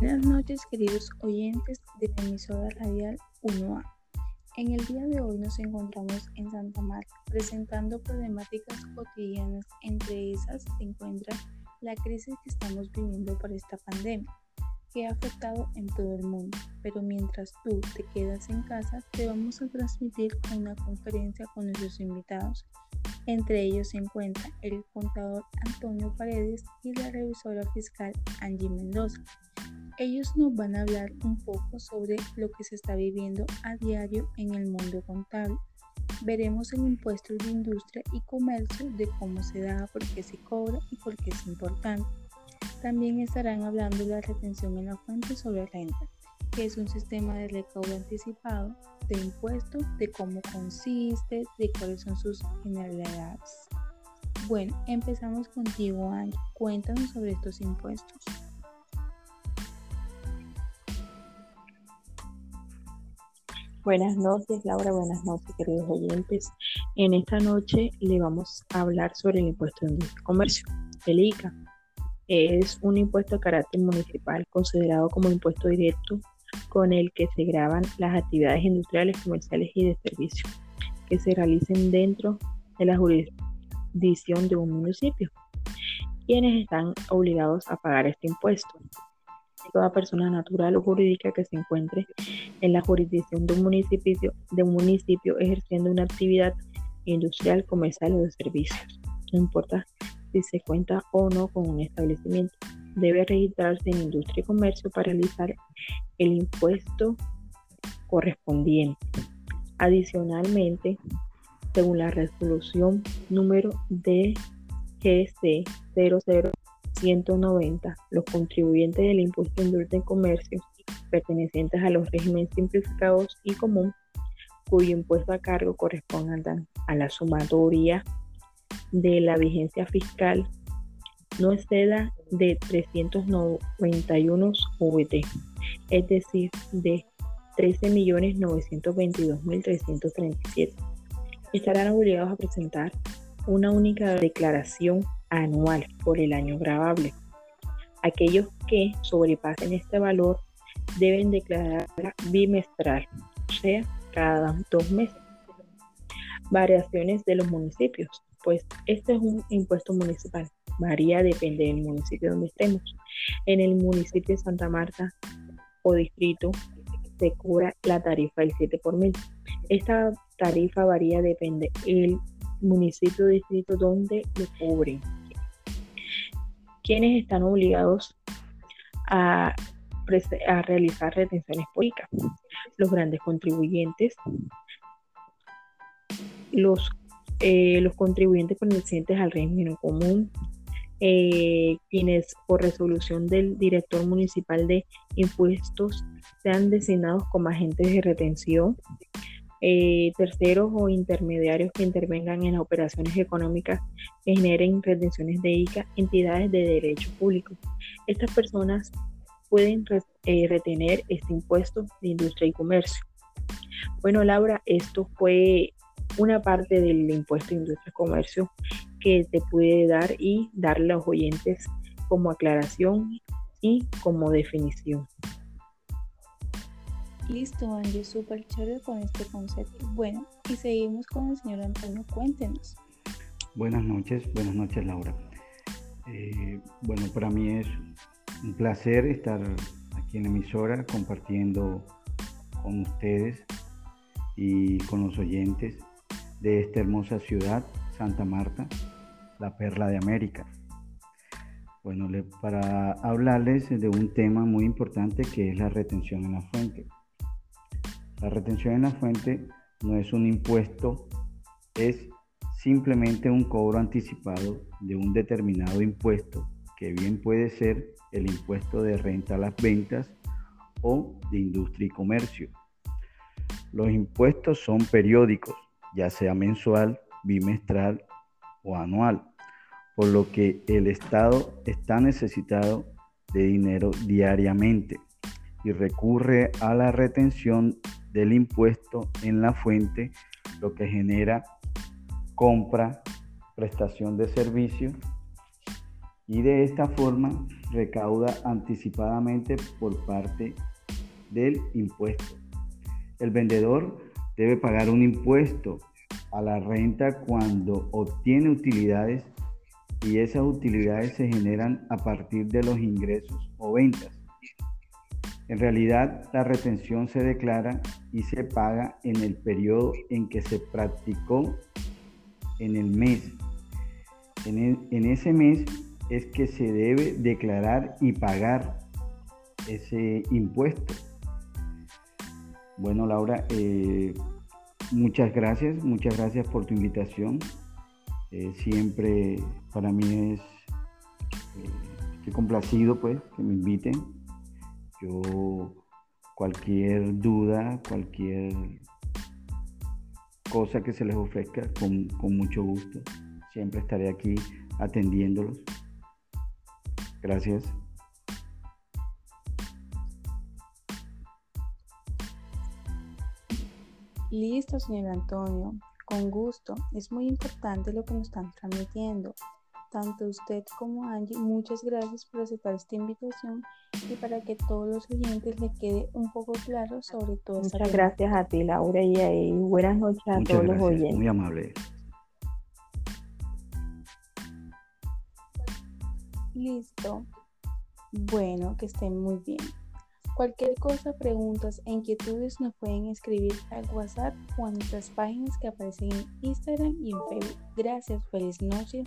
Buenas noches queridos oyentes de la emisora radial 1A. En el día de hoy nos encontramos en Santa Marta presentando problemáticas cotidianas. Entre esas se encuentra la crisis que estamos viviendo por esta pandemia que ha afectado en todo el mundo. Pero mientras tú te quedas en casa, te vamos a transmitir una conferencia con nuestros invitados. Entre ellos se encuentra el contador Antonio Paredes y la revisora fiscal Angie Mendoza. Ellos nos van a hablar un poco sobre lo que se está viviendo a diario en el mundo contable. Veremos el impuesto de industria y comercio, de cómo se da, por qué se cobra y por qué es importante. También estarán hablando de la retención en la fuente sobre renta, que es un sistema de recaudo anticipado de impuestos, de cómo consiste, de cuáles son sus finalidades. Bueno, empezamos contigo, Angie. Cuéntanos sobre estos impuestos. Buenas noches, Laura. Buenas noches, queridos oyentes. En esta noche le vamos a hablar sobre el impuesto de comercio, el ICA. Es un impuesto de carácter municipal considerado como impuesto directo con el que se graban las actividades industriales, comerciales y de servicio que se realicen dentro de la jurisdicción de un municipio. Quienes están obligados a pagar este impuesto toda persona natural o jurídica que se encuentre en la jurisdicción de un municipio, de un municipio ejerciendo una actividad industrial, comercial o de servicios. No importa si se cuenta o no con un establecimiento. Debe registrarse en Industria y Comercio para realizar el impuesto correspondiente. Adicionalmente, según la resolución número DGC 00 190, los contribuyentes del impuesto industria y comercio pertenecientes a los regímenes simplificados y común, cuyo impuesto a cargo corresponda a la sumatoria de la vigencia fiscal no exceda de 391 VT, es decir, de 13.922.337. Estarán obligados a presentar una única declaración anual por el año grabable. Aquellos que sobrepasen este valor deben declararla bimestral, o sea, cada dos meses. Variaciones de los municipios, pues este es un impuesto municipal. Varía, depende del municipio donde estemos. En el municipio de Santa Marta o distrito se cobra la tarifa del 7 por mil. Esta tarifa varía, depende del municipio o distrito donde lo cubren quienes están obligados a, realizar retenciones públicas, los grandes contribuyentes, los, eh, los contribuyentes pertenecientes al régimen común, eh, quienes por resolución del director municipal de impuestos sean designados como agentes de retención, eh, terceros o intermediarios que intervengan en las operaciones económicas que generen retenciones de ICA, entidades de derecho público. Estas personas pueden eh, retener este impuesto de industria y comercio. Bueno, Laura, esto fue una parte del impuesto de industria y comercio que te pude dar y darle a los oyentes como aclaración y como definición. Listo, Angie, súper chévere con este concepto. Bueno, y seguimos con el señor Antonio, cuéntenos. Buenas noches, buenas noches Laura. Eh, bueno, para mí es un placer estar aquí en emisora compartiendo con ustedes y con los oyentes de esta hermosa ciudad, Santa Marta, la perla de América. Bueno, para hablarles de un tema muy importante que es la retención en la fuente. La retención en la fuente no es un impuesto, es simplemente un cobro anticipado de un determinado impuesto, que bien puede ser el impuesto de renta a las ventas o de industria y comercio. Los impuestos son periódicos, ya sea mensual, bimestral o anual, por lo que el Estado está necesitado de dinero diariamente y recurre a la retención del impuesto en la fuente, lo que genera compra, prestación de servicio y de esta forma recauda anticipadamente por parte del impuesto. El vendedor debe pagar un impuesto a la renta cuando obtiene utilidades y esas utilidades se generan a partir de los ingresos o ventas. En realidad, la retención se declara y se paga en el periodo en que se practicó en el mes. En, ese mes es que se debe declarar y pagar ese impuesto. Bueno, Laura, eh, muchas gracias, muchas gracias por tu invitación. Eh, siempre para mí es, eh, complacido pues que me inviten. Yo cualquier duda, cualquier cosa que se les ofrezca, con, mucho gusto. Siempre estaré aquí atendiéndolos. Gracias. Listo, señor Antonio. Con gusto. Es muy importante lo que nos están transmitiendo. Tanto usted como Angie, muchas gracias por aceptar esta invitación y para que todos los oyentes le quede un poco claro sobre todo. Muchas gracias a ti, Laura, y, buenas noches a todos los oyentes. Muy amable. Listo. Bueno, que estén muy bien. Cualquier cosa, preguntas e inquietudes nos pueden escribir al WhatsApp o a nuestras páginas que aparecen en Instagram y en Facebook. Gracias, feliz noche.